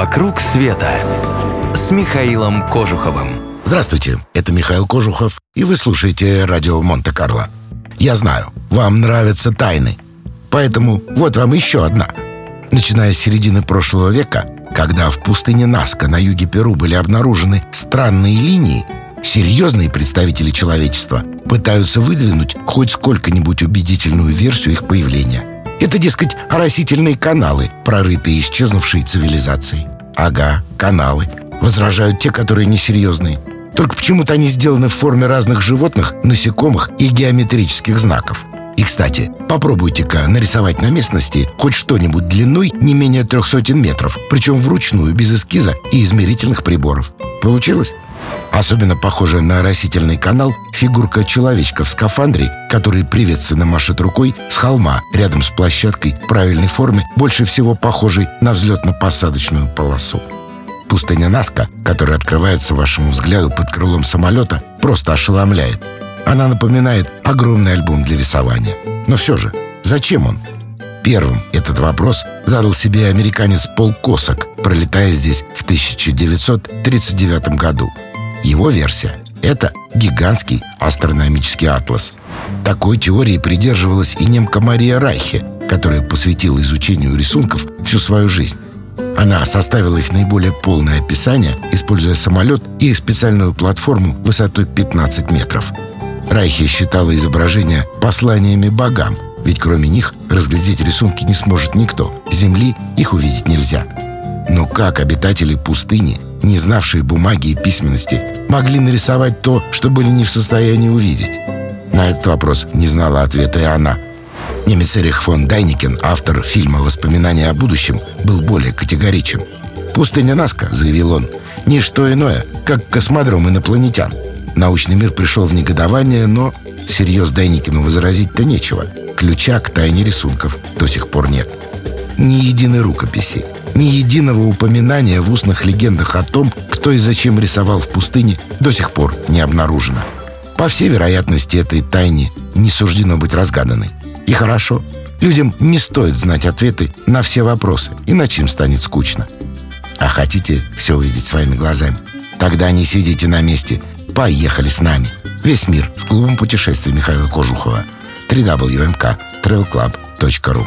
«Вокруг света» с Михаилом Кожуховым. Здравствуйте, это Михаил Кожухов, и вы слушаете радио Монте-Карло. Я знаю, вам нравятся тайны, поэтому вот вам еще одна. Начиная с середины прошлого века, когда в пустыне Наска на юге Перу были обнаружены странные линии, серьезные представители человечества пытаются выдвинуть хоть сколько-нибудь убедительную версию их появления. Это, дескать, оросительные каналы, прорытые исчезнувшей цивилизацией. Ага, каналы. Возражают те, которые несерьезные. Только почему-то они сделаны в форме разных животных, насекомых и геометрических знаков. И, кстати, попробуйте-ка нарисовать на местности хоть что-нибудь длиной не менее трех сотен метров, причем вручную, без эскиза и измерительных приборов. Получилось? Особенно похожая на растительный канал фигурка человечка в скафандре, который приветственно машет рукой с холма рядом с площадкой правильной формы, больше всего похожей на взлетно-посадочную полосу. Пустыня Наска, которая открывается вашему взгляду под крылом самолета, просто ошеломляет. Она напоминает огромный альбом для рисования. Но все же, зачем он? Первым этот вопрос задал себе американец Пол Косак, пролетая здесь в 1939 году. Его версия — это гигантский астрономический атлас. Такой теории придерживалась и немка Мария Райхе, которая посвятила изучению рисунков всю свою жизнь. Она составила их наиболее полное описание, используя самолет и специальную платформу высотой 15 метров. Райхе считала изображения посланиями богам, ведь кроме них разглядеть рисунки не сможет никто. Земли их увидеть нельзя. Но как обитатели пустыни не знавшие бумаги и письменности, могли нарисовать то, что были не в состоянии увидеть? На этот вопрос не знала ответа и она. Немец Эрих фон Дайникен, автор фильма «Воспоминания о будущем», был более категоричен. «Пустыня Наска», — заявил он, — «не что иное, как космодром инопланетян». Научный мир пришел в негодование, но всерьез Дайникину возразить-то нечего. Ключа к тайне рисунков до сих пор нет. Ни единой рукописи, ни единого упоминания в устных легендах о том, кто и зачем рисовал в пустыне, до сих пор не обнаружено. По всей вероятности, этой тайне не суждено быть разгаданной. И хорошо. Людям не стоит знать ответы на все вопросы, иначе им станет скучно. А хотите все увидеть своими глазами? Тогда не сидите на месте. Поехали с нами. Весь мир с клубом путешествий Михаила Кожухова. www.travelclub.ru